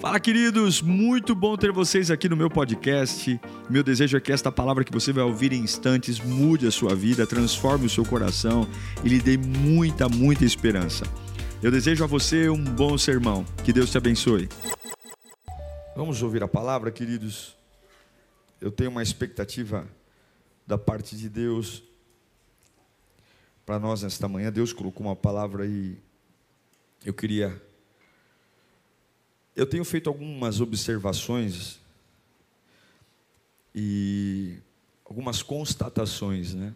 Fala, queridos! Muito bom ter vocês aqui no meu podcast. Meu desejo é que esta palavra que você vai ouvir em instantes mude a sua vida, transforme o seu coração e lhe dê muita, muita esperança. Eu desejo a você um bom sermão. Que Deus te abençoe. Vamos ouvir a palavra, queridos. Eu tenho uma expectativa da parte de Deus para nós nesta manhã. Deus colocou uma palavra aí. Eu queria eu tenho feito algumas observações e algumas constatações, né?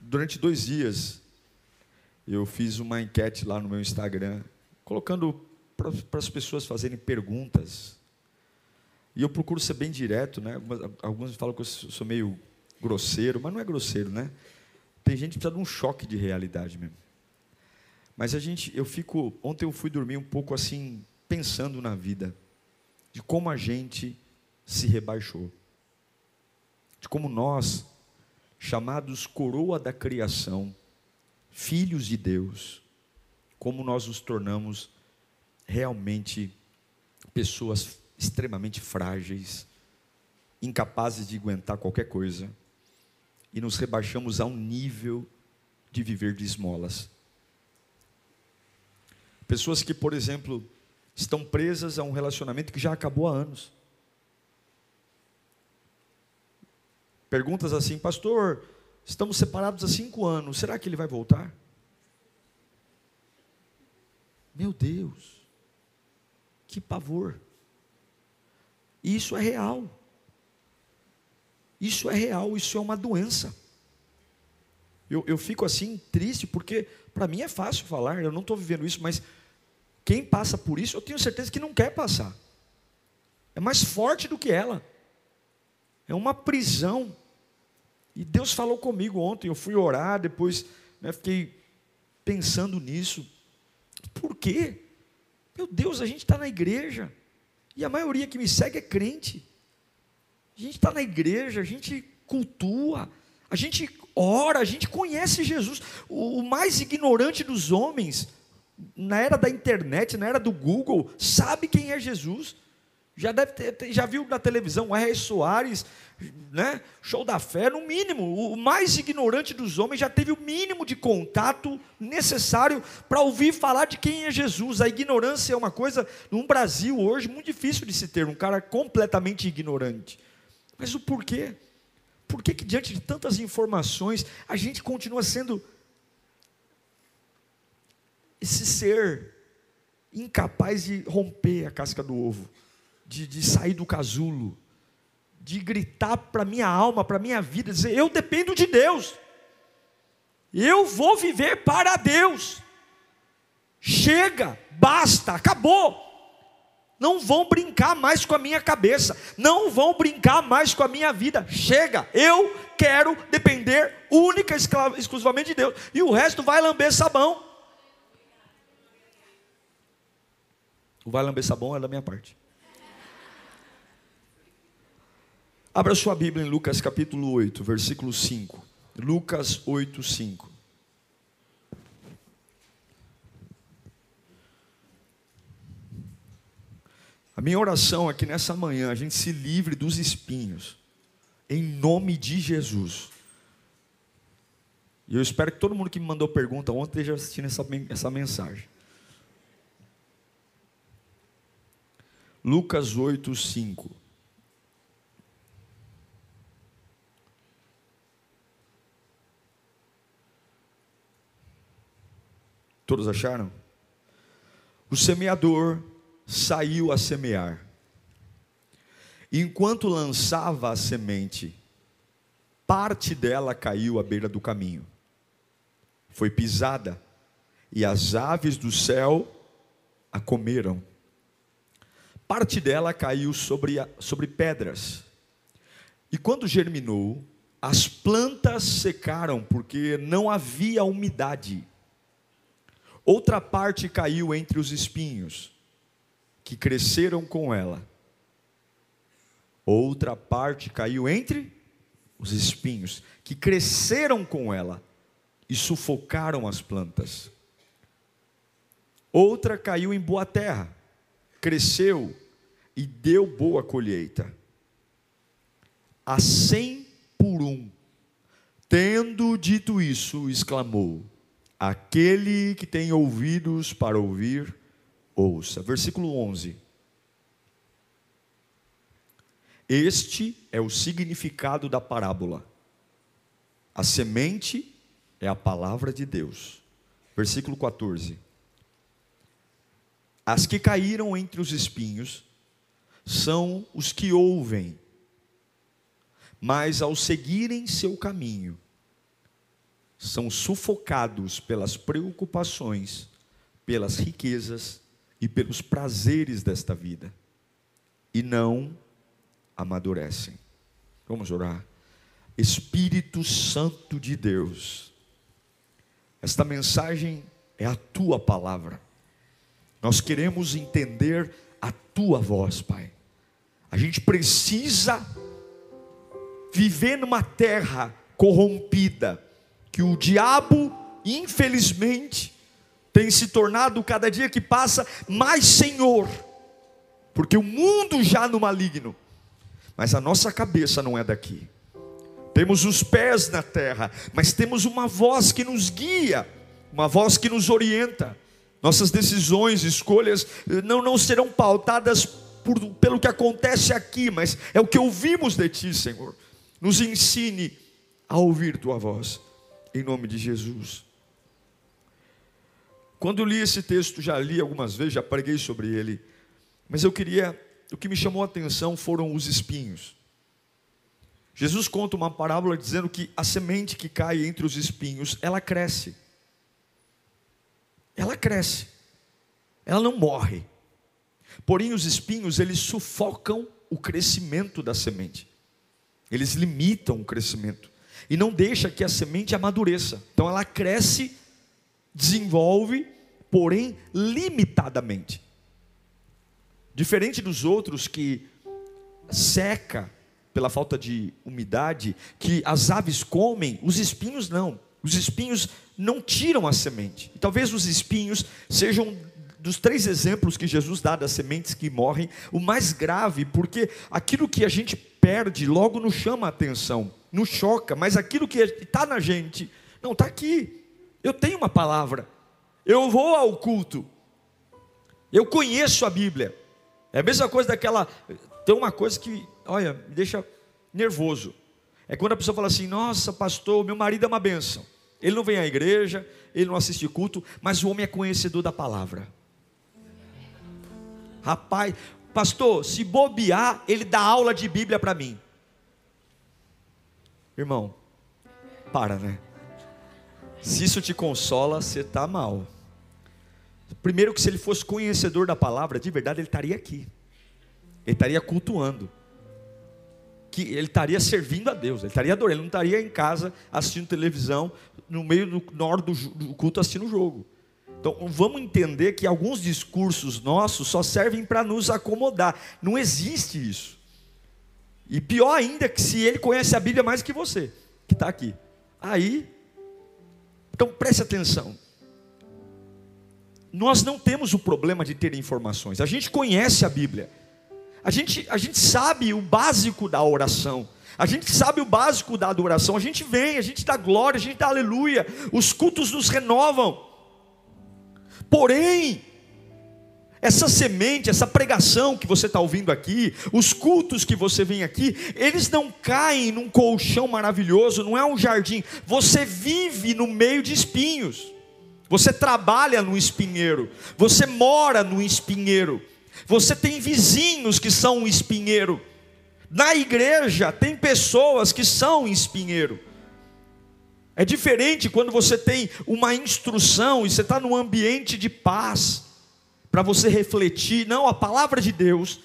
Durante dois dias, eu fiz uma enquete lá no meu Instagram, colocando para as pessoas fazerem perguntas. E eu procuro ser bem direto, né? Alguns falam que eu sou meio grosseiro, mas não é grosseiro, né? Tem gente que precisa de um choque de realidade mesmo. Mas a gente, eu fico, ontem eu fui dormir um pouco assim, pensando na vida, de como a gente se rebaixou, de como nós, chamados coroa da criação, filhos de Deus, como nós nos tornamos realmente pessoas extremamente frágeis, incapazes de aguentar qualquer coisa, e nos rebaixamos a um nível de viver de esmolas. Pessoas que, por exemplo, estão presas a um relacionamento que já acabou há anos. Perguntas assim, pastor, estamos separados há cinco anos, será que ele vai voltar? Meu Deus, que pavor. Isso é real. Isso é real, isso é uma doença. Eu, eu fico assim triste, porque para mim é fácil falar, eu não estou vivendo isso, mas quem passa por isso, eu tenho certeza que não quer passar. É mais forte do que ela. É uma prisão. E Deus falou comigo ontem, eu fui orar, depois né, fiquei pensando nisso. Por quê? Meu Deus, a gente está na igreja. E a maioria que me segue é crente. A gente está na igreja, a gente cultua, a gente ora, a gente conhece Jesus. O, o mais ignorante dos homens na era da internet, na era do Google, sabe quem é Jesus. Já deve ter, já viu na televisão R. Soares, né? Show da fé, no mínimo, o mais ignorante dos homens já teve o mínimo de contato necessário para ouvir falar de quem é Jesus. A ignorância é uma coisa, no Brasil hoje, muito difícil de se ter, um cara completamente ignorante. Mas o porquê? Por que, que diante de tantas informações, a gente continua sendo esse ser incapaz de romper a casca do ovo, de, de sair do casulo, de gritar para minha alma, para minha vida, dizer: eu dependo de Deus, eu vou viver para Deus. Chega, basta, acabou. Não vão brincar mais com a minha cabeça, não vão brincar mais com a minha vida. Chega, eu quero depender única e exclusivamente de Deus, e o resto vai lamber sabão. O vai lamber sabão é da minha parte. Abra sua Bíblia em Lucas capítulo 8, versículo 5. Lucas 8, 5. A minha oração aqui nessa manhã, a gente se livre dos espinhos, em nome de Jesus. E eu espero que todo mundo que me mandou pergunta ontem esteja assistindo essa, essa mensagem. Lucas 8, 5. Todos acharam? O semeador saiu a semear. Enquanto lançava a semente, parte dela caiu à beira do caminho. Foi pisada, e as aves do céu a comeram parte dela caiu sobre, a, sobre pedras. E quando germinou, as plantas secaram porque não havia umidade. Outra parte caiu entre os espinhos, que cresceram com ela. Outra parte caiu entre os espinhos, que cresceram com ela e sufocaram as plantas. Outra caiu em boa terra cresceu e deu boa colheita. A cem por um. Tendo dito isso, exclamou: Aquele que tem ouvidos para ouvir, ouça. Versículo 11. Este é o significado da parábola. A semente é a palavra de Deus. Versículo 14. As que caíram entre os espinhos são os que ouvem, mas ao seguirem seu caminho, são sufocados pelas preocupações, pelas riquezas e pelos prazeres desta vida, e não amadurecem. Vamos orar. Espírito Santo de Deus, esta mensagem é a tua palavra. Nós queremos entender a tua voz, Pai. A gente precisa viver numa terra corrompida, que o diabo, infelizmente, tem se tornado cada dia que passa mais senhor, porque o mundo já no maligno mas a nossa cabeça não é daqui. Temos os pés na terra, mas temos uma voz que nos guia, uma voz que nos orienta. Nossas decisões, escolhas eh, não, não serão pautadas por, pelo que acontece aqui, mas é o que ouvimos de Ti, Senhor. Nos ensine a ouvir Tua voz, em nome de Jesus. Quando li esse texto, já li algumas vezes, já preguei sobre ele, mas eu queria o que me chamou a atenção foram os espinhos. Jesus conta uma parábola dizendo que a semente que cai entre os espinhos, ela cresce. Ela cresce. Ela não morre. Porém, os espinhos, eles sufocam o crescimento da semente. Eles limitam o crescimento e não deixa que a semente amadureça. Então ela cresce, desenvolve, porém limitadamente. Diferente dos outros que seca pela falta de umidade, que as aves comem, os espinhos não. Os espinhos não tiram a semente. E talvez os espinhos sejam dos três exemplos que Jesus dá das sementes que morrem, o mais grave, porque aquilo que a gente perde logo nos chama a atenção, nos choca, mas aquilo que está na gente, não, está aqui. Eu tenho uma palavra, eu vou ao culto, eu conheço a Bíblia, é a mesma coisa daquela. Tem uma coisa que, olha, me deixa nervoso. É quando a pessoa fala assim: Nossa, pastor, meu marido é uma benção. Ele não vem à igreja, ele não assiste culto, mas o homem é conhecedor da palavra. Rapaz, pastor, se bobear, ele dá aula de Bíblia para mim. Irmão, para, né? Se isso te consola, você está mal. Primeiro que se ele fosse conhecedor da palavra, de verdade, ele estaria aqui. Ele estaria cultuando. Que ele estaria servindo a Deus, ele estaria adorando, ele não estaria em casa assistindo televisão, no meio do, na hora do, do culto assistindo o jogo. Então vamos entender que alguns discursos nossos só servem para nos acomodar. Não existe isso. E pior ainda que se ele conhece a Bíblia mais que você, que está aqui. Aí, então preste atenção nós não temos o problema de ter informações. A gente conhece a Bíblia. A gente, a gente sabe o básico da oração. A gente sabe o básico da adoração. A gente vem, a gente dá glória, a gente dá aleluia. Os cultos nos renovam. Porém, essa semente, essa pregação que você está ouvindo aqui, os cultos que você vem aqui, eles não caem num colchão maravilhoso, não é um jardim. Você vive no meio de espinhos. Você trabalha no espinheiro, você mora no espinheiro, você tem vizinhos que são um espinheiro. Na igreja tem pessoas que são espinheiro. É diferente quando você tem uma instrução e você está num ambiente de paz para você refletir. Não, a palavra de Deus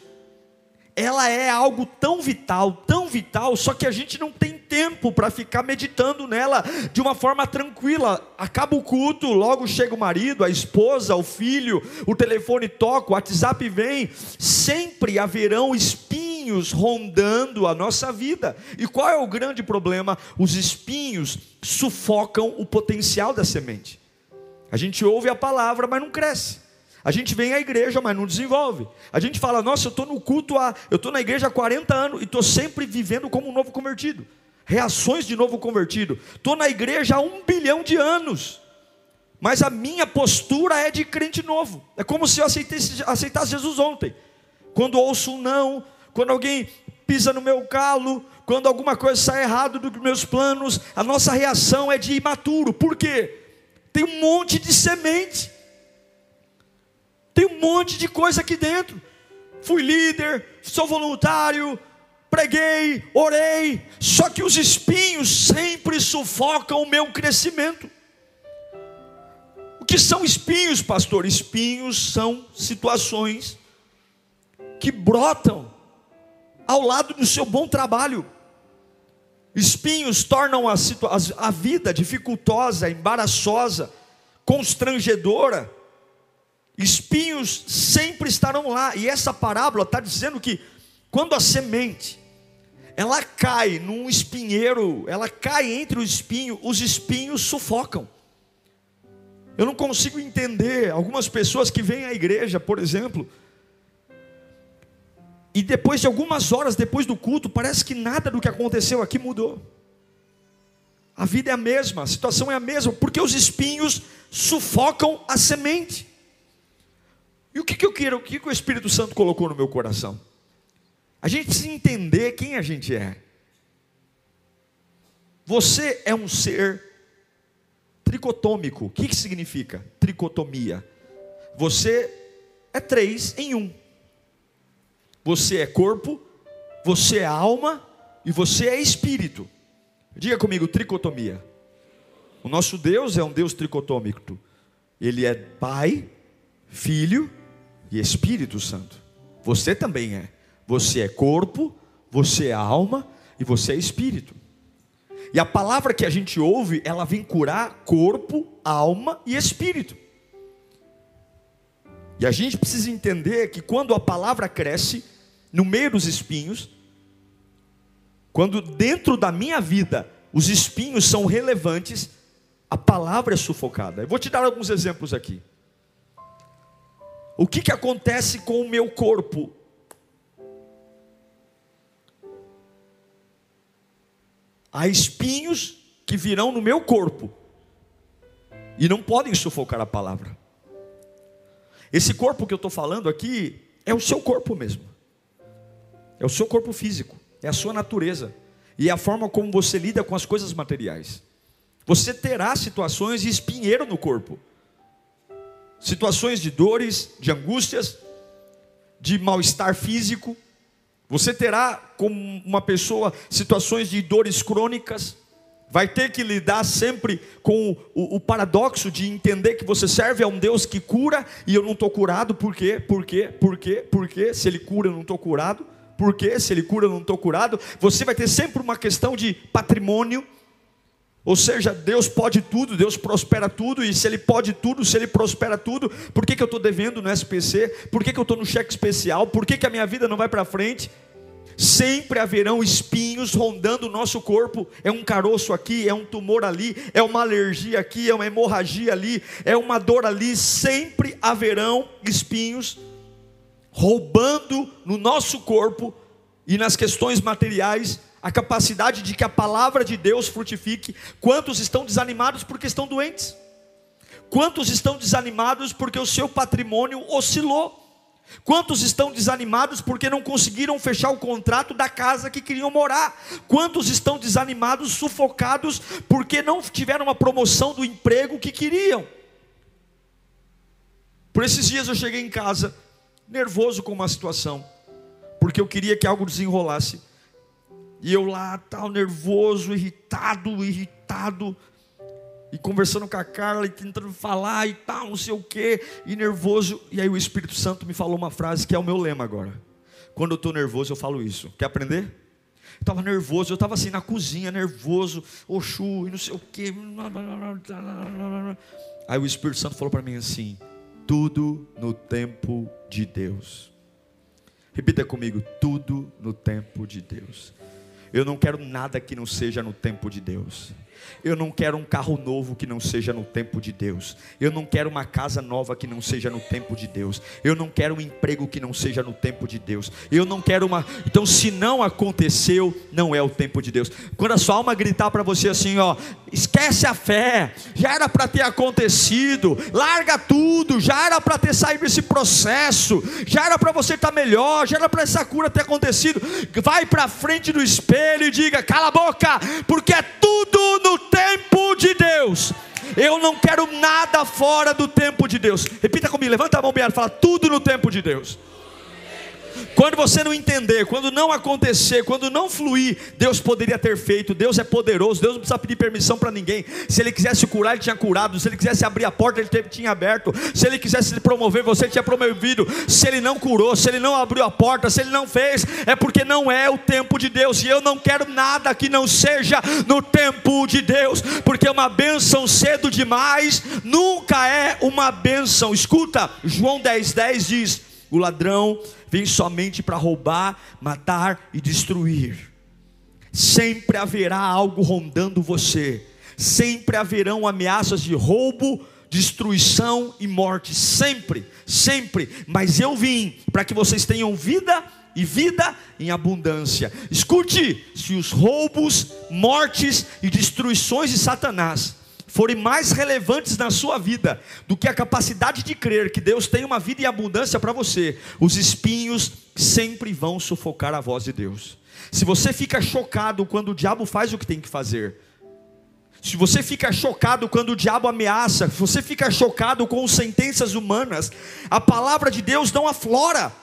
ela é algo tão vital, tão vital, só que a gente não tem tempo para ficar meditando nela de uma forma tranquila. Acaba o culto, logo chega o marido, a esposa, o filho, o telefone toca, o WhatsApp vem. Sempre haverão espinhos rondando a nossa vida. E qual é o grande problema? Os espinhos sufocam o potencial da semente. A gente ouve a palavra, mas não cresce. A gente vem à igreja, mas não desenvolve. A gente fala, nossa, eu estou no culto, há, eu estou na igreja há 40 anos e estou sempre vivendo como um novo convertido. Reações de novo convertido. Estou na igreja há um bilhão de anos. Mas a minha postura é de crente novo. É como se eu aceitasse, aceitasse Jesus ontem. Quando ouço um não, quando alguém pisa no meu calo, quando alguma coisa sai errado dos meus planos, a nossa reação é de imaturo. Por quê? Tem um monte de semente. Tem um monte de coisa aqui dentro. Fui líder, sou voluntário, preguei, orei, só que os espinhos sempre sufocam o meu crescimento. O que são espinhos, pastor? Espinhos são situações que brotam ao lado do seu bom trabalho. Espinhos tornam a, a vida dificultosa, embaraçosa, constrangedora. Espinhos sempre estarão lá, e essa parábola está dizendo que quando a semente ela cai num espinheiro, ela cai entre o espinho, os espinhos sufocam. Eu não consigo entender algumas pessoas que vêm à igreja, por exemplo, e depois de algumas horas depois do culto, parece que nada do que aconteceu aqui mudou. A vida é a mesma, a situação é a mesma, porque os espinhos sufocam a semente. E o que, que eu quero, o que, que o Espírito Santo colocou no meu coração? A gente precisa entender quem a gente é. Você é um ser tricotômico. O que, que significa tricotomia? Você é três em um. Você é corpo, você é alma e você é espírito. Diga comigo, tricotomia. O nosso Deus é um Deus tricotômico. Ele é Pai, Filho e Espírito Santo. Você também é. Você é corpo, você é alma e você é espírito. E a palavra que a gente ouve, ela vem curar corpo, alma e espírito. E a gente precisa entender que quando a palavra cresce no meio dos espinhos, quando dentro da minha vida os espinhos são relevantes, a palavra é sufocada. Eu vou te dar alguns exemplos aqui. O que, que acontece com o meu corpo? Há espinhos que virão no meu corpo e não podem sufocar a palavra. Esse corpo que eu estou falando aqui é o seu corpo mesmo, é o seu corpo físico, é a sua natureza e é a forma como você lida com as coisas materiais. Você terá situações de espinheiro no corpo situações de dores, de angústias, de mal-estar físico. Você terá, como uma pessoa, situações de dores crônicas. Vai ter que lidar sempre com o, o, paradoxo de entender que você serve a um Deus que cura e eu não estou curado, por quê? Por quê? Por quê? Por quê? Se Ele cura, eu não estou curado. Por quê? Se Ele cura, eu não estou curado. Você vai ter sempre uma questão de patrimônio, ou seja, Deus pode tudo, Deus prospera tudo, e se Ele pode tudo, se Ele prospera tudo, por que, que eu estou devendo no SPC? Por que, que eu estou no cheque especial? Por que, que a minha vida não vai para frente? Sempre haverão espinhos rondando o nosso corpo. É um caroço aqui, é um tumor ali, é uma alergia aqui, é uma hemorragia ali, é uma dor ali. Sempre haverão espinhos roubando no nosso corpo e nas questões materiais a capacidade de que a palavra de Deus frutifique. Quantos estão desanimados porque estão doentes? Quantos estão desanimados porque o seu patrimônio oscilou? Quantos estão desanimados porque não conseguiram fechar o contrato da casa que queriam morar? Quantos estão desanimados, sufocados porque não tiveram uma promoção do emprego que queriam? Por esses dias eu cheguei em casa nervoso com uma situação, porque eu queria que algo desenrolasse. E eu lá, tal, nervoso, irritado, irritado. E conversando com a Carla e tentando falar e tal, não sei o quê, e nervoso. E aí o Espírito Santo me falou uma frase que é o meu lema agora. Quando eu estou nervoso, eu falo isso. Quer aprender? Estava nervoso, eu estava assim na cozinha, nervoso, oxu, e não sei o quê. Aí o Espírito Santo falou para mim assim: tudo no tempo de Deus. Repita comigo: tudo no tempo de Deus. Eu não quero nada que não seja no tempo de Deus. Eu não quero um carro novo que não seja no tempo de Deus. Eu não quero uma casa nova que não seja no tempo de Deus. Eu não quero um emprego que não seja no tempo de Deus. Eu não quero uma. Então, se não aconteceu, não é o tempo de Deus. Quando a sua alma gritar para você assim, ó, esquece a fé, já era para ter acontecido, larga tudo, já era para ter saído esse processo, já era para você estar tá melhor, já era para essa cura ter acontecido. Vai para frente do espelho e diga: cala a boca, porque é tudo no tempo de Deus. Eu não quero nada fora do tempo de Deus. Repita comigo, levanta a mão bem, fala tudo no tempo de Deus. Quando você não entender, quando não acontecer, quando não fluir, Deus poderia ter feito. Deus é poderoso, Deus não precisa pedir permissão para ninguém. Se Ele quisesse curar, Ele tinha curado. Se Ele quisesse abrir a porta, Ele tinha aberto. Se Ele quisesse promover, você tinha promovido. Se Ele não curou, se Ele não abriu a porta, se Ele não fez, é porque não é o tempo de Deus. E eu não quero nada que não seja no tempo de Deus, porque uma bênção cedo demais nunca é uma bênção. Escuta, João 10,10 10 diz: o ladrão vem somente para roubar, matar e destruir. Sempre haverá algo rondando você, sempre haverão ameaças de roubo, destruição e morte, sempre, sempre. Mas eu vim para que vocês tenham vida e vida em abundância. Escute: se os roubos, mortes e destruições de Satanás forem mais relevantes na sua vida do que a capacidade de crer que Deus tem uma vida em abundância para você, os espinhos sempre vão sufocar a voz de Deus. Se você fica chocado quando o diabo faz o que tem que fazer, se você fica chocado quando o diabo ameaça, se você fica chocado com sentenças humanas, a palavra de Deus não aflora,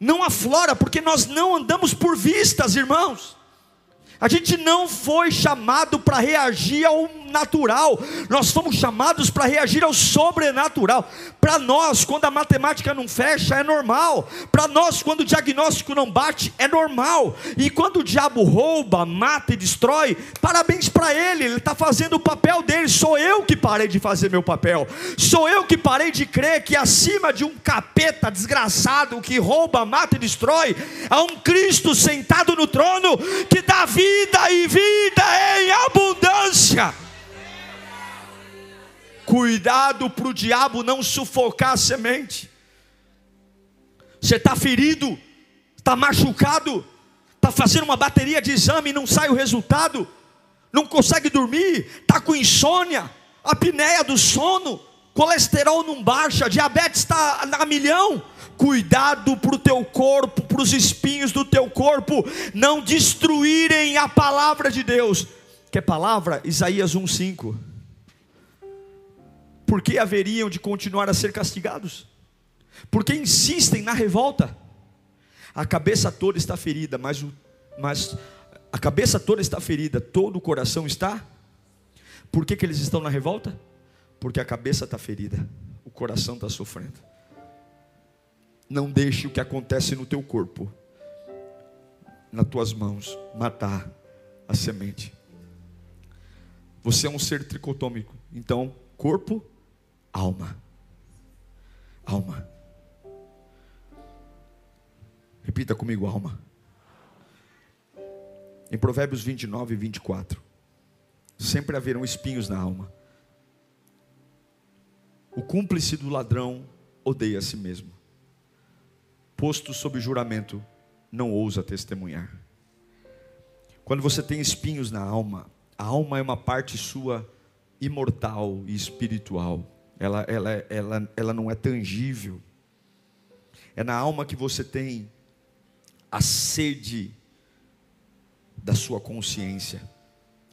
não aflora, porque nós não andamos por vistas, irmãos. A gente não foi chamado para reagir ao natural, nós fomos chamados para reagir ao sobrenatural. Para nós, quando a matemática não fecha, é normal. Para nós, quando o diagnóstico não bate, é normal. E quando o diabo rouba, mata e destrói, parabéns para ele, ele está fazendo o papel dele. Sou eu que parei de fazer meu papel, sou eu que parei de crer que acima de um capeta desgraçado que rouba, mata e destrói, há um Cristo sentado no trono que dá vida e vida em abundância. Cuidado para o diabo não sufocar a semente. Você está ferido, está machucado, está fazendo uma bateria de exame e não sai o resultado, não consegue dormir, está com insônia, apneia do sono, colesterol não baixa, diabetes está a milhão. Cuidado para o teu corpo, para os espinhos do teu corpo não destruírem a palavra de Deus. Que é palavra? Isaías 1,5 por que haveriam de continuar a ser castigados? Porque insistem na revolta. A cabeça toda está ferida, mas, o, mas a cabeça toda está ferida, todo o coração está. Por que, que eles estão na revolta? Porque a cabeça está ferida, o coração está sofrendo. Não deixe o que acontece no teu corpo, nas tuas mãos, matar a semente. Você é um ser tricotômico, então corpo, alma. Alma. Repita comigo, alma. Em Provérbios 29 e 24. Sempre haverão espinhos na alma. O cúmplice do ladrão odeia a si mesmo. Posto sob juramento, não ousa testemunhar. Quando você tem espinhos na alma, a alma é uma parte sua imortal e espiritual ela, ela, ela, ela não é tangível. É na alma que você tem a sede da sua consciência.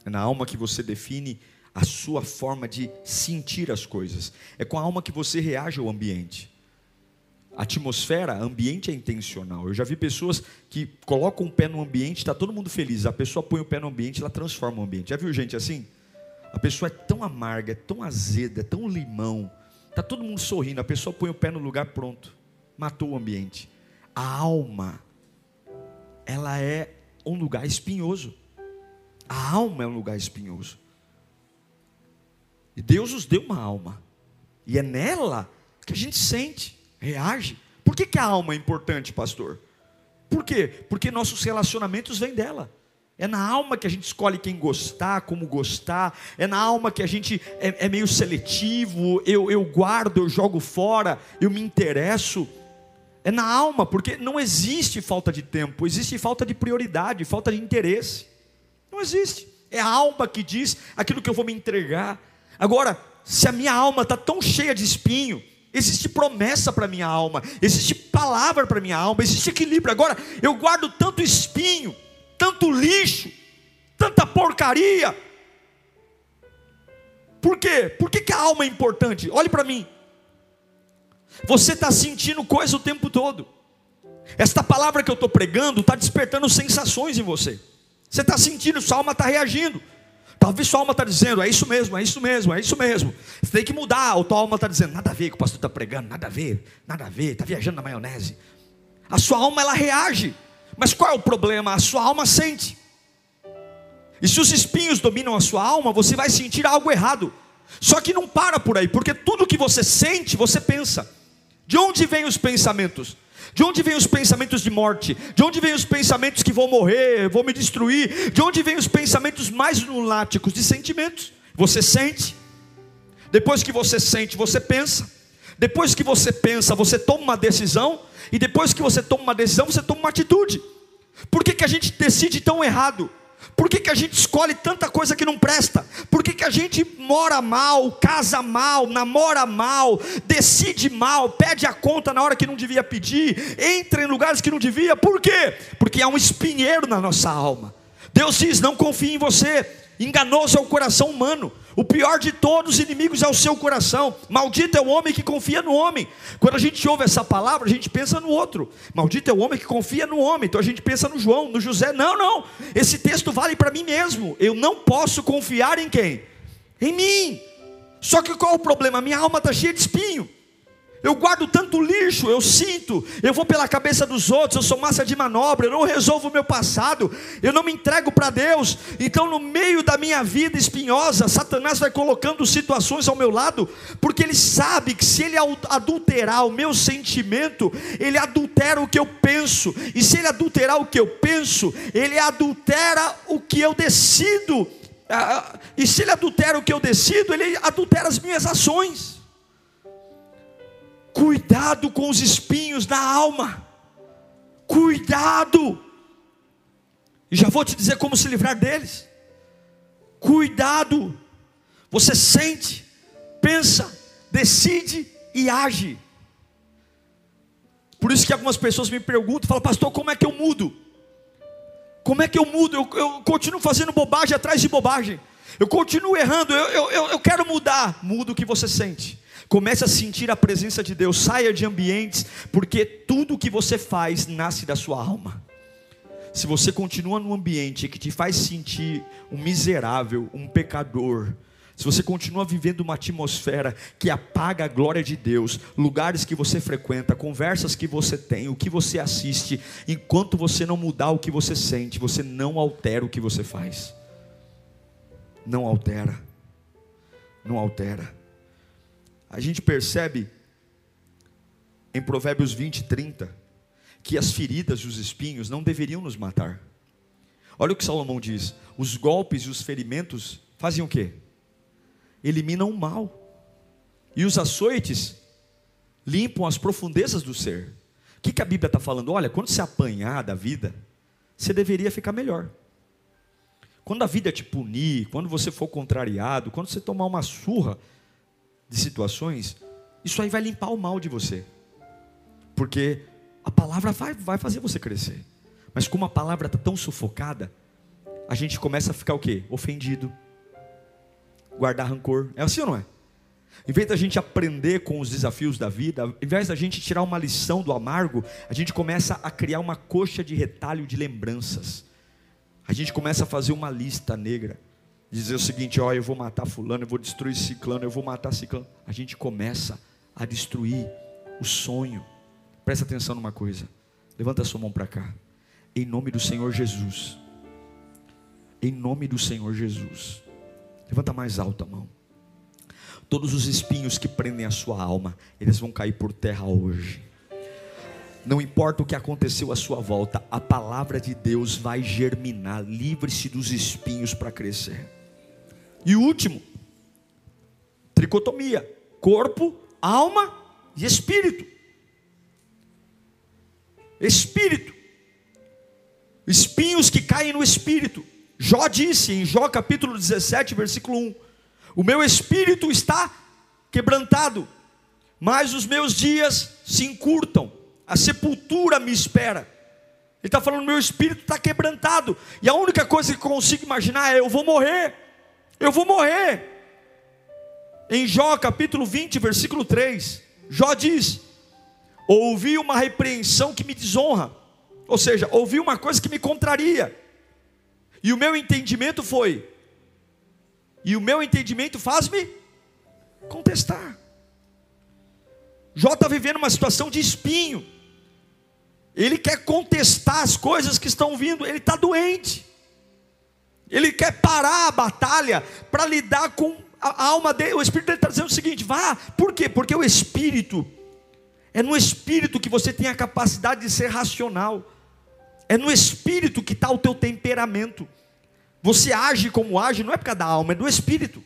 É na alma que você define a sua forma de sentir as coisas. É com a alma que você reage ao ambiente. A atmosfera, ambiente é intencional. Eu já vi pessoas que colocam o pé no ambiente, está todo mundo feliz. A pessoa põe o pé no ambiente, ela transforma o ambiente. Já viu gente assim? A pessoa é tão amarga, é tão azeda, é tão limão. Está todo mundo sorrindo, a pessoa põe o pé no lugar pronto. Matou o ambiente. A alma, ela é um lugar espinhoso. A alma é um lugar espinhoso. E Deus nos deu uma alma. E é nela que a gente sente, reage. Por que, que a alma é importante, pastor? Por quê? Porque nossos relacionamentos vêm dela. É na alma que a gente escolhe quem gostar, como gostar. É na alma que a gente é, é meio seletivo. Eu, eu guardo, eu jogo fora, eu me interesso. É na alma, porque não existe falta de tempo, existe falta de prioridade, falta de interesse. Não existe. É a alma que diz aquilo que eu vou me entregar. Agora, se a minha alma está tão cheia de espinho, existe promessa para minha alma, existe palavra para minha alma, existe equilíbrio. Agora, eu guardo tanto espinho, tanto lixo, tanta porcaria. Por quê? Por que, que a alma é importante? Olhe para mim. Você está sentindo coisa o tempo todo. Esta palavra que eu estou pregando está despertando sensações em você. Você está sentindo, sua alma está reagindo. Talvez sua alma está dizendo, é isso mesmo, é isso mesmo, é isso mesmo. Você tem que mudar. Ou tua alma está dizendo, nada a ver que o pastor está pregando, nada a ver, nada a ver, está viajando na maionese. A sua alma ela reage. Mas qual é o problema? A sua alma sente. E se os espinhos dominam a sua alma, você vai sentir algo errado. Só que não para por aí, porque tudo que você sente, você pensa. De onde vêm os pensamentos? De onde vêm os pensamentos de morte? De onde vêm os pensamentos que vou morrer, vou me destruir? De onde vêm os pensamentos mais lunáticos de sentimentos? Você sente. Depois que você sente, você pensa. Depois que você pensa, você toma uma decisão. E depois que você toma uma decisão, você toma uma atitude. Por que, que a gente decide tão errado? Por que, que a gente escolhe tanta coisa que não presta? Por que, que a gente mora mal, casa mal, namora mal, decide mal, pede a conta na hora que não devia pedir, entra em lugares que não devia? Por quê? Porque há um espinheiro na nossa alma. Deus diz: não confie em você, enganoso é o coração humano. O pior de todos os inimigos é o seu coração. Maldito é o homem que confia no homem. Quando a gente ouve essa palavra, a gente pensa no outro. Maldito é o homem que confia no homem. Então a gente pensa no João, no José. Não, não. Esse texto vale para mim mesmo. Eu não posso confiar em quem? Em mim. Só que qual o problema? Minha alma está cheia de espinho. Eu guardo tanto lixo, eu sinto, eu vou pela cabeça dos outros, eu sou massa de manobra, eu não resolvo o meu passado, eu não me entrego para Deus. Então, no meio da minha vida espinhosa, Satanás vai colocando situações ao meu lado, porque ele sabe que se ele adulterar o meu sentimento, ele adultera o que eu penso, e se ele adulterar o que eu penso, ele adultera o que eu decido. Ah, ah, e se ele adultera o que eu decido, ele adultera as minhas ações. Cuidado com os espinhos na alma. Cuidado. E já vou te dizer como se livrar deles. Cuidado. Você sente, pensa, decide e age. Por isso que algumas pessoas me perguntam, falam, pastor, como é que eu mudo? Como é que eu mudo? Eu, eu continuo fazendo bobagem atrás de bobagem. Eu continuo errando, eu, eu, eu quero mudar. Muda o que você sente. Comece a sentir a presença de Deus, saia de ambientes, porque tudo que você faz nasce da sua alma. Se você continua num ambiente que te faz sentir um miserável, um pecador, se você continua vivendo uma atmosfera que apaga a glória de Deus, lugares que você frequenta, conversas que você tem, o que você assiste, enquanto você não mudar o que você sente, você não altera o que você faz. Não altera. Não altera. A gente percebe em Provérbios 20, 30, que as feridas e os espinhos não deveriam nos matar. Olha o que Salomão diz: os golpes e os ferimentos fazem o quê? Eliminam o mal. E os açoites limpam as profundezas do ser. O que, que a Bíblia está falando? Olha, quando você apanhar da vida, você deveria ficar melhor. Quando a vida te punir, quando você for contrariado, quando você tomar uma surra, de situações, isso aí vai limpar o mal de você. Porque a palavra vai, vai fazer você crescer. Mas como a palavra está tão sufocada, a gente começa a ficar o quê? Ofendido. Guardar rancor. É assim ou não é? Em vez da gente aprender com os desafios da vida, ao invés da gente tirar uma lição do amargo, a gente começa a criar uma coxa de retalho de lembranças. A gente começa a fazer uma lista negra dizer o seguinte: ó, eu vou matar fulano, eu vou destruir ciclano, eu vou matar ciclano. A gente começa a destruir o sonho. Presta atenção numa coisa. Levanta a sua mão para cá. Em nome do Senhor Jesus. Em nome do Senhor Jesus. Levanta mais alto a mão. Todos os espinhos que prendem a sua alma, eles vão cair por terra hoje. Não importa o que aconteceu à sua volta, a palavra de Deus vai germinar. Livre-se dos espinhos para crescer. E o último, tricotomia: corpo, alma e espírito. Espírito. Espinhos que caem no espírito. Jó disse em Jó capítulo 17, versículo 1: O meu espírito está quebrantado, mas os meus dias se encurtam a sepultura me espera. Ele está falando: meu espírito está quebrantado, e a única coisa que consigo imaginar é: eu vou morrer, eu vou morrer. Em Jó capítulo 20, versículo 3, Jó diz: Ouvi uma repreensão que me desonra, ou seja, ouvi uma coisa que me contraria, e o meu entendimento foi, e o meu entendimento faz-me contestar. Jó está vivendo uma situação de espinho, ele quer contestar as coisas que estão vindo, ele está doente. Ele quer parar a batalha para lidar com a alma dele. O Espírito dele está dizendo o seguinte: vá, por quê? Porque o Espírito, é no Espírito que você tem a capacidade de ser racional, é no Espírito que está o teu temperamento. Você age como age, não é por causa da alma, é do Espírito.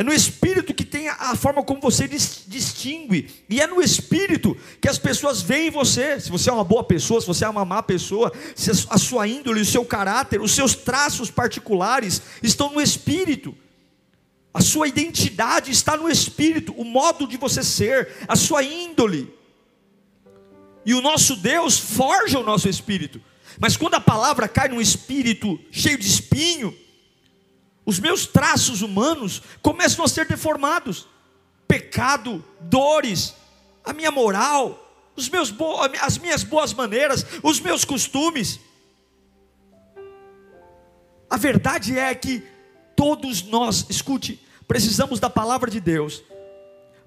É no espírito que tem a forma como você distingue. E é no espírito que as pessoas veem você. Se você é uma boa pessoa, se você é uma má pessoa, se a sua índole, o seu caráter, os seus traços particulares estão no espírito. A sua identidade está no espírito, o modo de você ser, a sua índole. E o nosso Deus forja o nosso espírito. Mas quando a palavra cai num espírito cheio de espinho, os meus traços humanos começam a ser deformados. Pecado, dores, a minha moral, os meus as minhas boas maneiras, os meus costumes. A verdade é que todos nós, escute, precisamos da palavra de Deus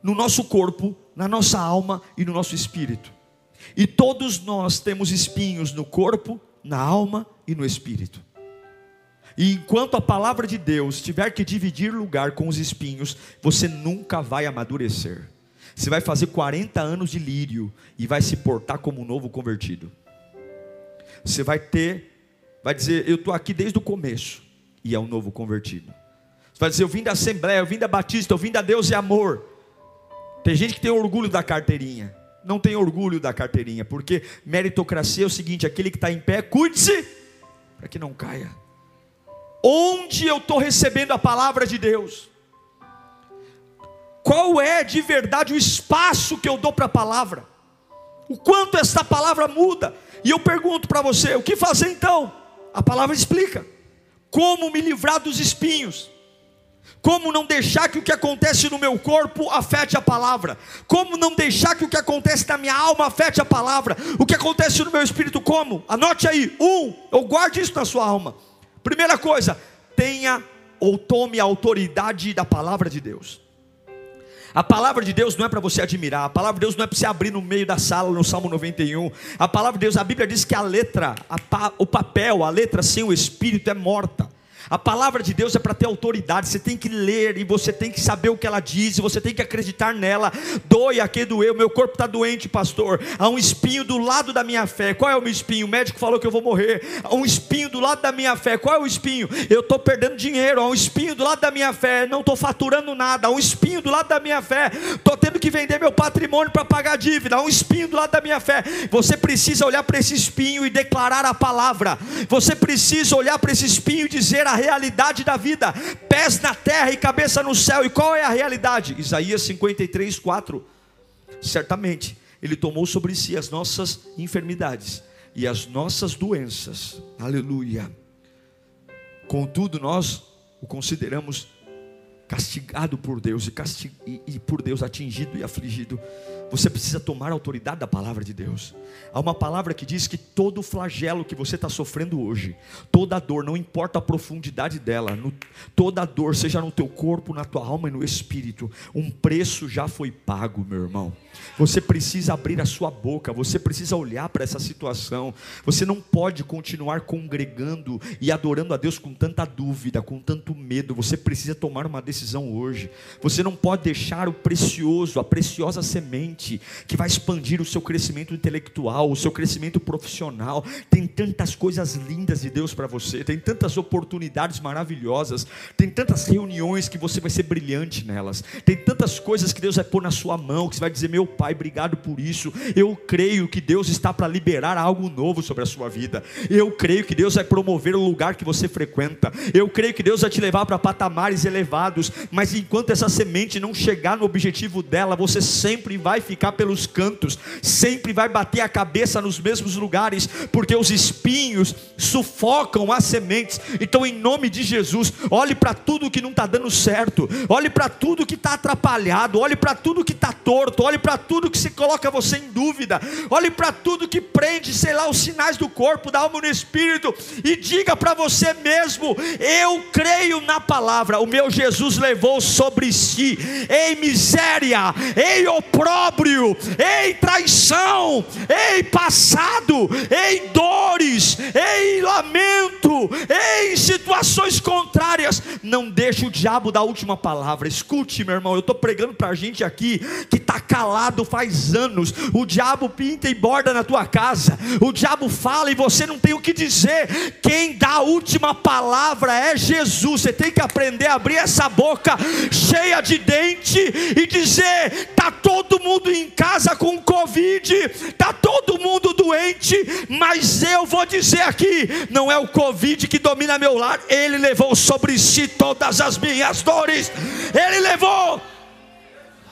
no nosso corpo, na nossa alma e no nosso espírito. E todos nós temos espinhos no corpo, na alma e no espírito. E enquanto a palavra de Deus tiver que dividir lugar com os espinhos, você nunca vai amadurecer. Você vai fazer 40 anos de lírio e vai se portar como um novo convertido. Você vai ter, vai dizer, eu estou aqui desde o começo, e é um novo convertido. Você vai dizer, eu vim da Assembleia, eu vim da Batista, eu vim da Deus e Amor. Tem gente que tem orgulho da carteirinha. Não tem orgulho da carteirinha, porque meritocracia é o seguinte: aquele que está em pé, cuide-se para que não caia onde eu estou recebendo a palavra de Deus, qual é de verdade o espaço que eu dou para a palavra, o quanto essa palavra muda, e eu pergunto para você: o que fazer então? A palavra explica como me livrar dos espinhos. Como não deixar que o que acontece no meu corpo afete a palavra? Como não deixar que o que acontece na minha alma afete a palavra? O que acontece no meu espírito, como? Anote aí: um, ou guarde isso na sua alma. Primeira coisa, tenha ou tome a autoridade da palavra de Deus. A palavra de Deus não é para você admirar, a palavra de Deus não é para você abrir no meio da sala no Salmo 91. A palavra de Deus, a Bíblia diz que a letra, a, o papel, a letra sem o espírito é morta. A palavra de Deus é para ter autoridade, você tem que ler e você tem que saber o que ela diz, e você tem que acreditar nela. Doe a que doeu, meu corpo está doente, pastor. Há um espinho do lado da minha fé. Qual é o meu espinho? O médico falou que eu vou morrer. Há um espinho do lado da minha fé. Qual é o espinho? Eu estou perdendo dinheiro. Há um espinho do lado da minha fé. Não estou faturando nada. Há um espinho do lado da minha fé. Estou tendo que vender meu patrimônio para pagar dívida. Há um espinho do lado da minha fé. Você precisa olhar para esse espinho e declarar a palavra. Você precisa olhar para esse espinho e dizer a a realidade da vida: pés na terra e cabeça no céu. E qual é a realidade? Isaías 53, 4. Certamente, Ele tomou sobre si as nossas enfermidades e as nossas doenças. Aleluia. Contudo, nós o consideramos castigado por Deus e, castig... e, e por Deus atingido e afligido. Você precisa tomar a autoridade da palavra de Deus. Há uma palavra que diz que todo flagelo que você está sofrendo hoje, toda dor, não importa a profundidade dela, no, toda dor, seja no teu corpo, na tua alma e no espírito, um preço já foi pago, meu irmão. Você precisa abrir a sua boca, você precisa olhar para essa situação. Você não pode continuar congregando e adorando a Deus com tanta dúvida, com tanto medo. Você precisa tomar uma decisão hoje. Você não pode deixar o precioso, a preciosa semente que vai expandir o seu crescimento intelectual, o seu crescimento profissional. Tem tantas coisas lindas de Deus para você, tem tantas oportunidades maravilhosas, tem tantas reuniões que você vai ser brilhante nelas, tem tantas coisas que Deus vai pôr na sua mão, que você vai dizer: Meu Pai, obrigado por isso. Eu creio que Deus está para liberar algo novo sobre a sua vida. Eu creio que Deus vai promover o lugar que você frequenta. Eu creio que Deus vai te levar para patamares elevados, mas enquanto essa semente não chegar no objetivo dela, você sempre vai ficar pelos cantos, sempre vai bater a cabeça nos mesmos lugares, porque os espinhos sufocam as sementes. Então, em nome de Jesus, olhe para tudo que não está dando certo, olhe para tudo que está atrapalhado, olhe para tudo que está torto, olhe para tudo que se coloca você em dúvida, olhe para tudo que prende, sei lá, os sinais do corpo, da alma e do espírito, e diga para você mesmo: Eu creio na palavra, o meu Jesus levou sobre si, em miséria, em opróbrio, em traição, em passado, em dores, em lamento, em situações contrárias. Não deixe o diabo dar a última palavra. Escute, meu irmão, eu estou pregando para a gente aqui que está calado faz anos. O diabo pinta e borda na tua casa, o diabo fala e você não tem o que dizer. Quem dá a última palavra é Jesus. Você tem que aprender a abrir essa boca cheia de dente e dizer: tá todo mundo em casa com Covid, tá todo mundo doente, mas eu vou dizer aqui: não é o Covid que domina meu lar, ele levou sobre si todas as minhas dores, ele levou.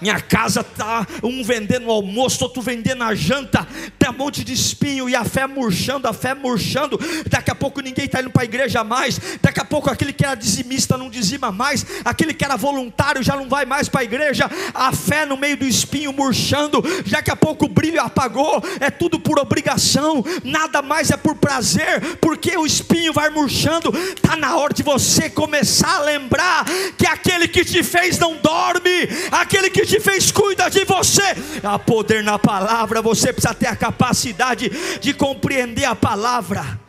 Minha casa está um vendendo almoço, outro vendendo a janta, tem um monte de espinho e a fé murchando, a fé murchando. Daqui a pouco ninguém está indo para a igreja mais. Daqui a pouco aquele que era dizimista não dizima mais, aquele que era voluntário já não vai mais para a igreja. A fé no meio do espinho murchando. Daqui a pouco o brilho apagou. É tudo por obrigação, nada mais é por prazer, porque o espinho vai murchando. Está na hora de você começar a lembrar que aquele que te fez não dorme, aquele que te fez cuida de você. Há poder na palavra, você precisa ter a capacidade de compreender a palavra.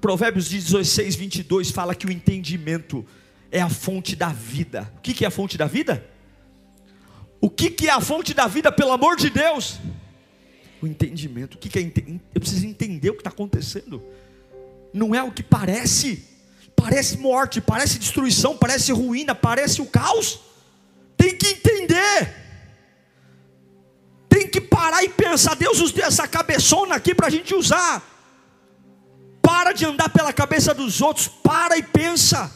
Provérbios 16, 22 fala que o entendimento é a fonte da vida. O que é a fonte da vida? O que é a fonte da vida, pelo amor de Deus? O entendimento. O que é Eu preciso entender o que está acontecendo. Não é o que parece. Parece morte, parece destruição, parece ruína, parece o caos. Tem que entender que parar e pensar. Deus nos deu essa cabeçona aqui para a gente usar. Para de andar pela cabeça dos outros, para e pensa.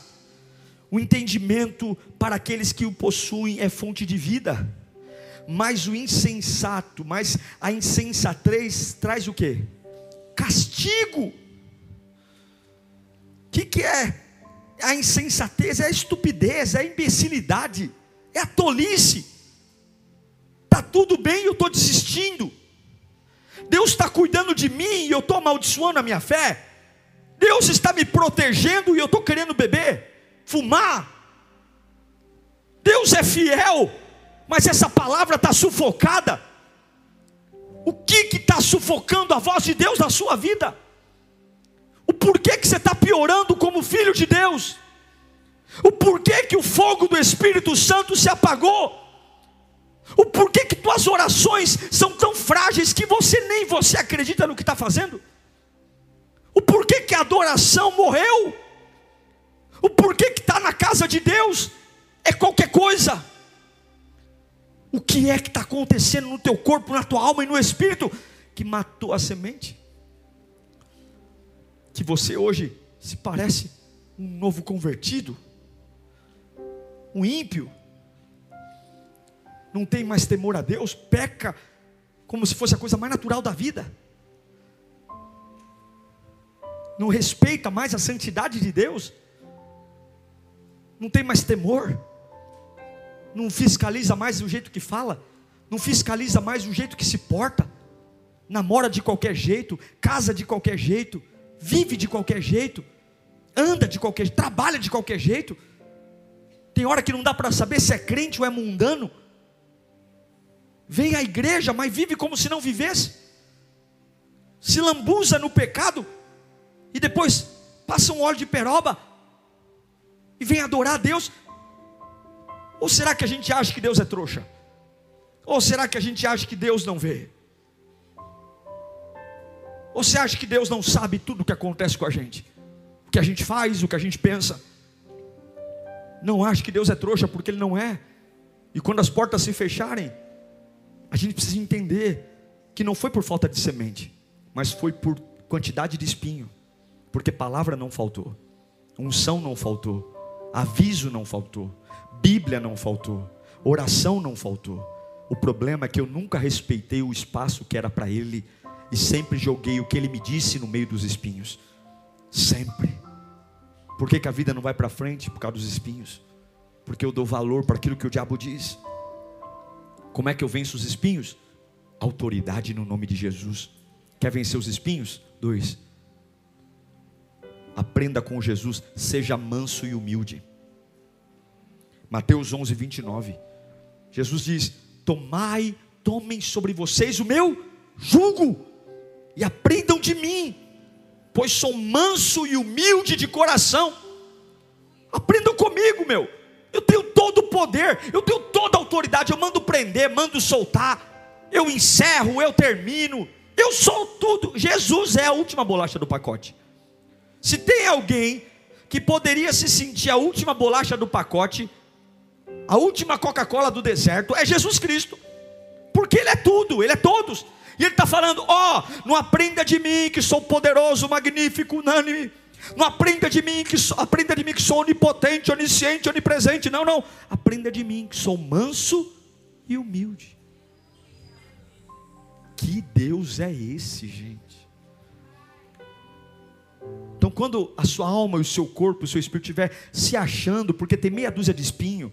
O entendimento para aqueles que o possuem é fonte de vida. Mas o insensato, mas a insensatez traz o que? Castigo. O que, que é? A insensatez é a estupidez, é a imbecilidade, é a tolice está tudo bem e eu estou desistindo. Deus está cuidando de mim e eu estou amaldiçoando a minha fé. Deus está me protegendo e eu estou querendo beber, fumar. Deus é fiel, mas essa palavra está sufocada. O que está sufocando a voz de Deus na sua vida? O porquê que você está piorando como filho de Deus? O porquê que o fogo do Espírito Santo se apagou? O porquê que tuas orações são tão frágeis que você nem você acredita no que está fazendo? O porquê que a adoração morreu? O porquê que está na casa de Deus é qualquer coisa? O que é que está acontecendo no teu corpo, na tua alma e no espírito que matou a semente? Que você hoje se parece um novo convertido, um ímpio, não tem mais temor a Deus, peca como se fosse a coisa mais natural da vida, não respeita mais a santidade de Deus, não tem mais temor, não fiscaliza mais o jeito que fala, não fiscaliza mais o jeito que se porta, namora de qualquer jeito, casa de qualquer jeito, vive de qualquer jeito, anda de qualquer jeito, trabalha de qualquer jeito. Tem hora que não dá para saber se é crente ou é mundano vem à igreja, mas vive como se não vivesse, se lambuza no pecado, e depois passa um óleo de peroba, e vem adorar a Deus, ou será que a gente acha que Deus é trouxa? Ou será que a gente acha que Deus não vê? Ou você acha que Deus não sabe tudo o que acontece com a gente? O que a gente faz, o que a gente pensa? Não acho que Deus é trouxa, porque Ele não é. E quando as portas se fecharem, a gente precisa entender que não foi por falta de semente, mas foi por quantidade de espinho, porque palavra não faltou, unção não faltou, aviso não faltou, Bíblia não faltou, oração não faltou. O problema é que eu nunca respeitei o espaço que era para Ele e sempre joguei o que Ele me disse no meio dos espinhos. Sempre. Por que, que a vida não vai para frente? Por causa dos espinhos. Porque eu dou valor para aquilo que o diabo diz. Como é que eu venço os espinhos? Autoridade no nome de Jesus. Quer vencer os espinhos? Dois. Aprenda com Jesus, seja manso e humilde. Mateus 11, 29. Jesus diz: Tomai, tomem sobre vocês o meu jugo e aprendam de mim, pois sou manso e humilde de coração. Aprendam comigo, meu. Eu tenho todo o poder, eu tenho toda a autoridade. Eu mando prender, mando soltar, eu encerro, eu termino. Eu sou tudo. Jesus é a última bolacha do pacote. Se tem alguém que poderia se sentir a última bolacha do pacote, a última Coca-Cola do deserto, é Jesus Cristo. Porque Ele é tudo, Ele é todos. E Ele está falando: ó, oh, não aprenda de mim que sou poderoso, magnífico, unânime. Não aprenda de mim que sou, aprenda de mim que sou onipotente, onisciente, onipresente. Não, não. Aprenda de mim que sou manso e humilde. Que Deus é esse, gente? Então, quando a sua alma, o seu corpo, o seu espírito estiver se achando, porque tem meia dúzia de espinho,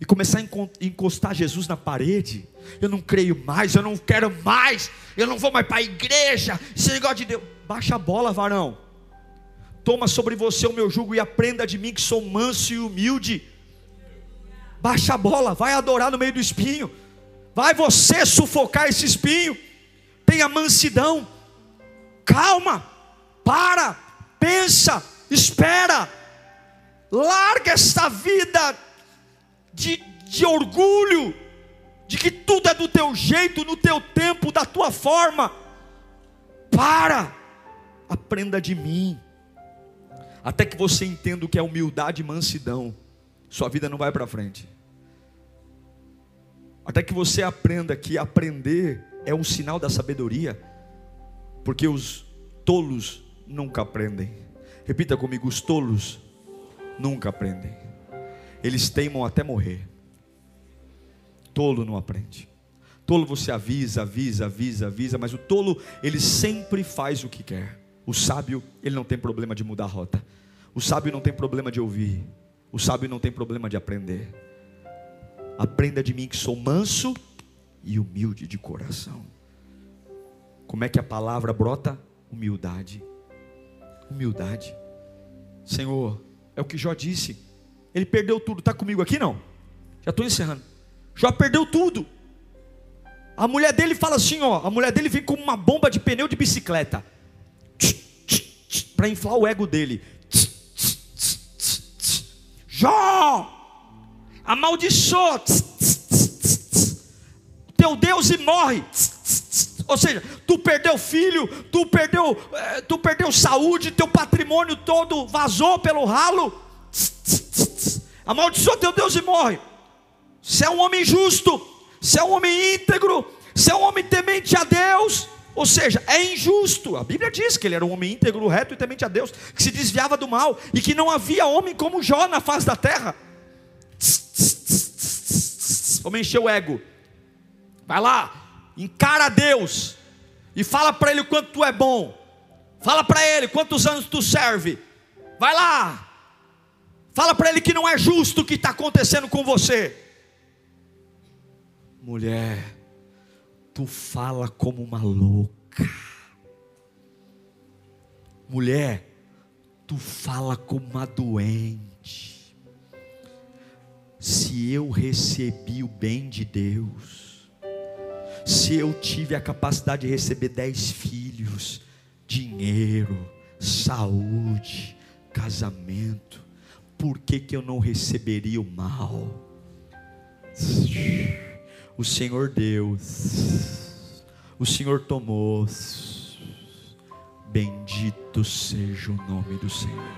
e começar a encostar Jesus na parede, eu não creio mais, eu não quero mais, eu não vou mais para a igreja, esse negócio de Deus, baixa a bola, varão, toma sobre você o meu jugo e aprenda de mim que sou manso e humilde, baixa a bola, vai adorar no meio do espinho, vai você sufocar esse espinho, tenha mansidão, calma, para, pensa, espera, larga esta vida de, de orgulho, de que tudo é do teu jeito, no teu tempo, da tua forma. Para, aprenda de mim, até que você entenda o que é humildade e mansidão, sua vida não vai para frente. Até que você aprenda que aprender é um sinal da sabedoria, porque os tolos nunca aprendem. Repita comigo: os tolos nunca aprendem. Eles teimam até morrer. Tolo não aprende. Tolo você avisa, avisa, avisa, avisa, mas o tolo, ele sempre faz o que quer. O sábio, ele não tem problema de mudar a rota. O sábio não tem problema de ouvir. O sábio não tem problema de aprender. Aprenda de mim que sou manso e humilde de coração. Como é que a palavra brota? Humildade. Humildade. Senhor, é o que Jó disse. Ele perdeu tudo. Está comigo aqui não? Já estou encerrando. Jó perdeu tudo. A mulher dele fala assim, ó. A mulher dele vem com uma bomba de pneu de bicicleta. Para inflar o ego dele. Jó! Amaldiçoa. Teu Deus e morre. Ou seja, tu perdeu filho, tu perdeu, eh, tu perdeu saúde, teu patrimônio todo vazou pelo ralo. Amaldiçoa teu Deus e morre. Se é um homem justo, se é um homem íntegro, se é um homem temente a Deus, ou seja, é injusto. A Bíblia diz que ele era um homem íntegro, reto e temente a Deus, que se desviava do mal e que não havia homem como Jó na face da terra. Vamos encher o ego. Vai lá, encara Deus e fala para ele o quanto tu é bom. Fala para ele quantos anos tu serve. Vai lá, Fala para ele que não é justo o que está acontecendo com você. Mulher, tu fala como uma louca. Mulher, tu fala como uma doente. Se eu recebi o bem de Deus, se eu tive a capacidade de receber dez filhos, dinheiro, saúde, casamento, por que, que eu não receberia o mal? O Senhor deu, o Senhor tomou. Bendito seja o nome do Senhor.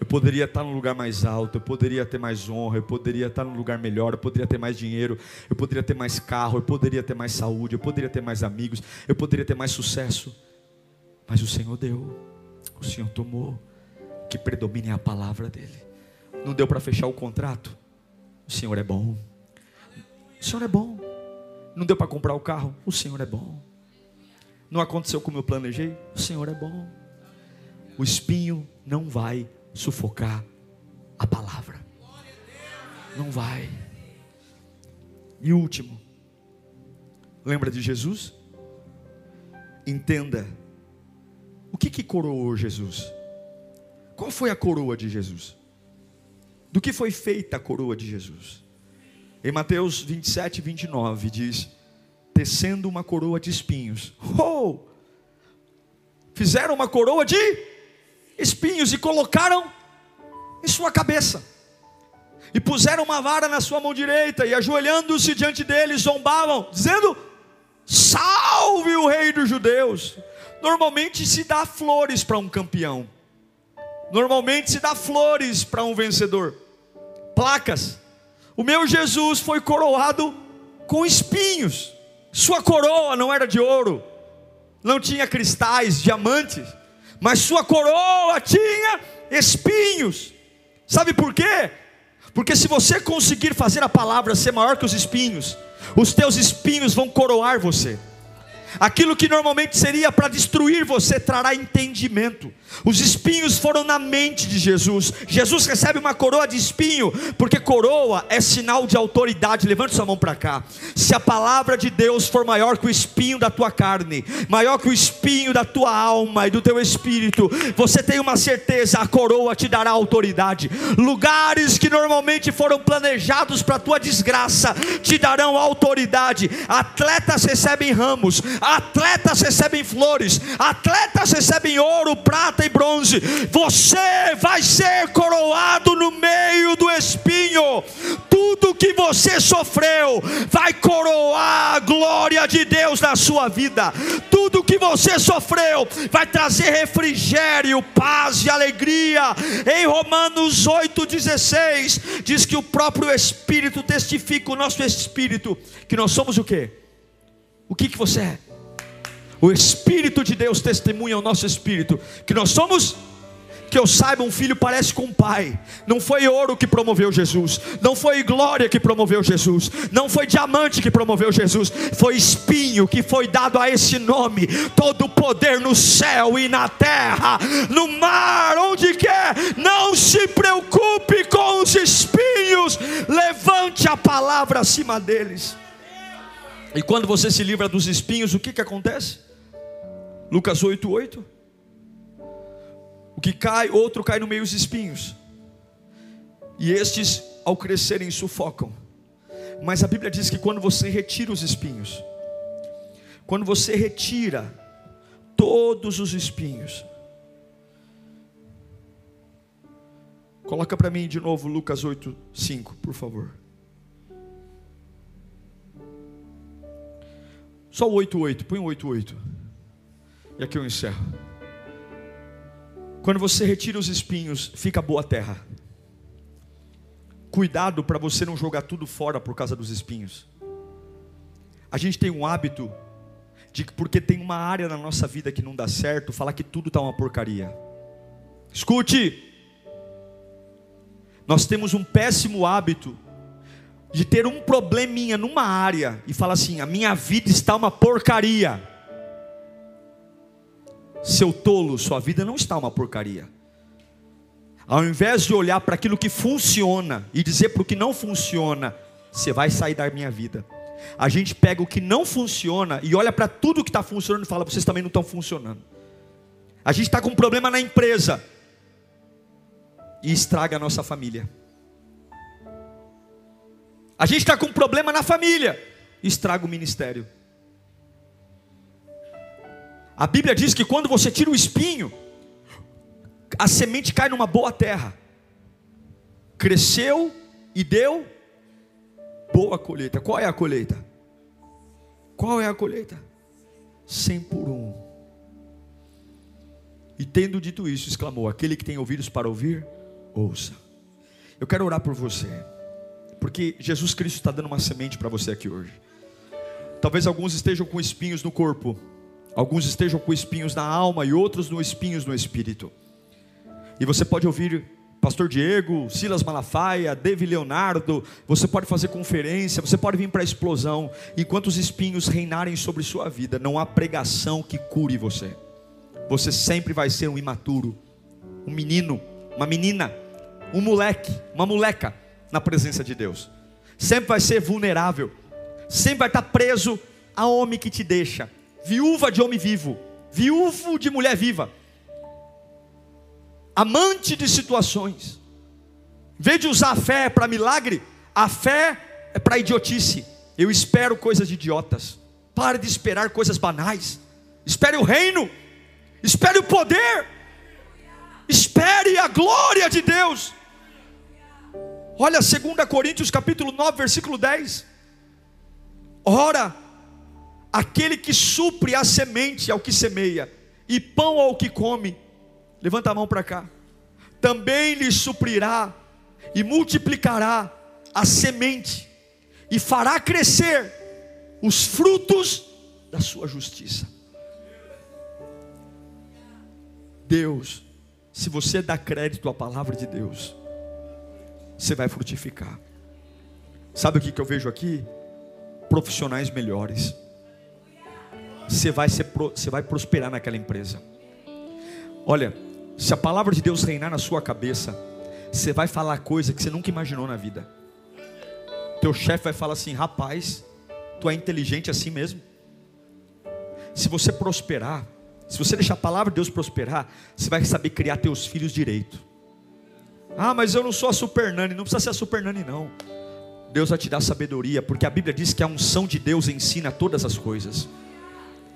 Eu poderia estar num lugar mais alto, eu poderia ter mais honra, eu poderia estar num lugar melhor, eu poderia ter mais dinheiro, eu poderia ter mais carro, eu poderia ter mais saúde, eu poderia ter mais amigos, eu poderia ter mais sucesso. Mas o Senhor deu, o Senhor tomou, que predomine a palavra dEle. Não deu para fechar o contrato? O Senhor é bom. O Senhor é bom. Não deu para comprar o carro? O Senhor é bom. Não aconteceu como eu planejei? O Senhor é bom. O espinho não vai sufocar a palavra. Não vai. E último, lembra de Jesus? Entenda o que que coroou Jesus? Qual foi a coroa de Jesus? Do que foi feita a coroa de Jesus? Em Mateus 27, 29 diz: tecendo uma coroa de espinhos. Oh! Fizeram uma coroa de espinhos e colocaram em sua cabeça. E puseram uma vara na sua mão direita e ajoelhando-se diante dele zombavam, dizendo: Salve o rei dos judeus. Normalmente se dá flores para um campeão. Normalmente se dá flores para um vencedor. Placas. O meu Jesus foi coroado com espinhos. Sua coroa não era de ouro, não tinha cristais, diamantes, mas sua coroa tinha espinhos. Sabe por quê? Porque se você conseguir fazer a palavra ser maior que os espinhos, os teus espinhos vão coroar você. Aquilo que normalmente seria para destruir você trará entendimento. Os espinhos foram na mente de Jesus. Jesus recebe uma coroa de espinho, porque coroa é sinal de autoridade. Levante sua mão para cá. Se a palavra de Deus for maior que o espinho da tua carne, maior que o espinho da tua alma e do teu espírito, você tem uma certeza: a coroa te dará autoridade. Lugares que normalmente foram planejados para tua desgraça te darão autoridade. Atletas recebem ramos, atletas recebem flores, atletas recebem ouro, prata e bronze. Você vai ser coroado no meio do espinho. Tudo que você sofreu vai coroar a glória de Deus na sua vida. Tudo que você sofreu vai trazer refrigério, paz e alegria. Em Romanos 8,16 diz que o próprio Espírito testifica o nosso espírito que nós somos o que? O que, que você é? O Espírito de Deus testemunha ao nosso espírito que nós somos que eu saiba, um filho parece com um pai. Não foi ouro que promoveu Jesus, não foi glória que promoveu Jesus, não foi diamante que promoveu Jesus, foi espinho que foi dado a esse nome. Todo o poder no céu e na terra, no mar, onde quer. Não se preocupe com os espinhos, levante a palavra acima deles. E quando você se livra dos espinhos, o que, que acontece? Lucas 8, 8. O que cai, outro cai no meio dos espinhos. E estes, ao crescerem, sufocam. Mas a Bíblia diz que quando você retira os espinhos, quando você retira todos os espinhos, coloca para mim de novo Lucas 8, 5, por favor. Só o 8, 8, põe o 8, 8. E aqui eu encerro. Quando você retira os espinhos, fica boa terra. Cuidado para você não jogar tudo fora por causa dos espinhos. A gente tem um hábito de que porque tem uma área na nossa vida que não dá certo, falar que tudo está uma porcaria. Escute! Nós temos um péssimo hábito de ter um probleminha numa área e falar assim: a minha vida está uma porcaria. Seu tolo, sua vida não está uma porcaria. Ao invés de olhar para aquilo que funciona e dizer para o que não funciona, você vai sair da minha vida. A gente pega o que não funciona e olha para tudo que está funcionando e fala: vocês também não estão funcionando. A gente está com um problema na empresa e estraga a nossa família. A gente está com um problema na família e estraga o ministério. A Bíblia diz que quando você tira o espinho, a semente cai numa boa terra. Cresceu e deu boa colheita. Qual é a colheita? Qual é a colheita? Cem por um. E tendo dito isso, exclamou: Aquele que tem ouvidos para ouvir, ouça. Eu quero orar por você, porque Jesus Cristo está dando uma semente para você aqui hoje. Talvez alguns estejam com espinhos no corpo, alguns estejam com espinhos na alma e outros no espinhos no espírito. E você pode ouvir Pastor Diego, Silas Malafaia, David Leonardo, você pode fazer conferência, você pode vir para a explosão, enquanto os espinhos reinarem sobre sua vida, não há pregação que cure você. Você sempre vai ser um imaturo, um menino, uma menina, um moleque, uma moleca na presença de Deus. Sempre vai ser vulnerável, sempre vai estar preso a homem que te deixa, viúva de homem vivo, viúvo de mulher viva amante de situações. Em vez de usar a fé para milagre, a fé é para idiotice. Eu espero coisas idiotas. Pare de esperar coisas banais. Espere o reino. Espere o poder. Espere a glória de Deus. Olha 2 Coríntios capítulo 9, versículo 10. Ora, aquele que supre a semente ao que semeia, e pão ao que come, Levanta a mão para cá. Também lhe suprirá e multiplicará a semente e fará crescer os frutos da sua justiça. Deus, se você dá crédito à palavra de Deus, você vai frutificar. Sabe o que, eu vejo aqui? Profissionais melhores. Você vai, ser, você vai prosperar naquela empresa. Olha, se a palavra de Deus reinar na sua cabeça, você vai falar coisa que você nunca imaginou na vida. Teu chefe vai falar assim: rapaz, tu é inteligente assim mesmo. Se você prosperar, se você deixar a palavra de Deus prosperar, você vai saber criar teus filhos direito. Ah, mas eu não sou a super nani, não precisa ser a super nani não. Deus vai te dar sabedoria, porque a Bíblia diz que a unção de Deus ensina todas as coisas.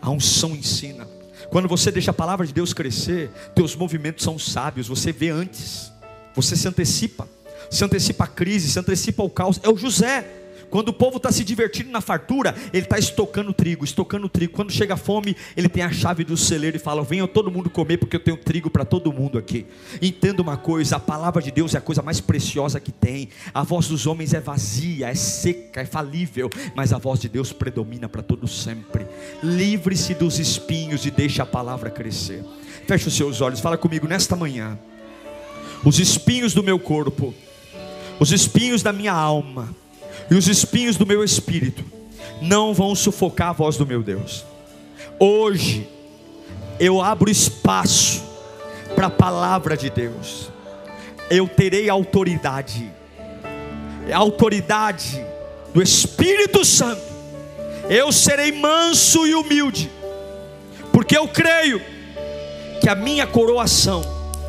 A unção ensina. Quando você deixa a palavra de Deus crescer, teus movimentos são sábios, você vê antes, você se antecipa, se antecipa a crise, se antecipa o caos. É o José. Quando o povo está se divertindo na fartura, ele está estocando trigo, estocando trigo. Quando chega a fome, ele tem a chave do celeiro e fala: Venha todo mundo comer, porque eu tenho trigo para todo mundo aqui. Entenda uma coisa: a palavra de Deus é a coisa mais preciosa que tem. A voz dos homens é vazia, é seca, é falível, mas a voz de Deus predomina para todo sempre. Livre-se dos espinhos e deixe a palavra crescer. Feche os seus olhos, fala comigo nesta manhã. Os espinhos do meu corpo, os espinhos da minha alma e os espinhos do meu espírito não vão sufocar a voz do meu Deus. Hoje eu abro espaço para a palavra de Deus. Eu terei autoridade. A autoridade do Espírito Santo. Eu serei manso e humilde, porque eu creio que a minha coroação,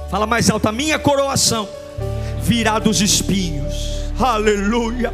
fala mais alto, a minha coroação virá dos espinhos. Aleluia.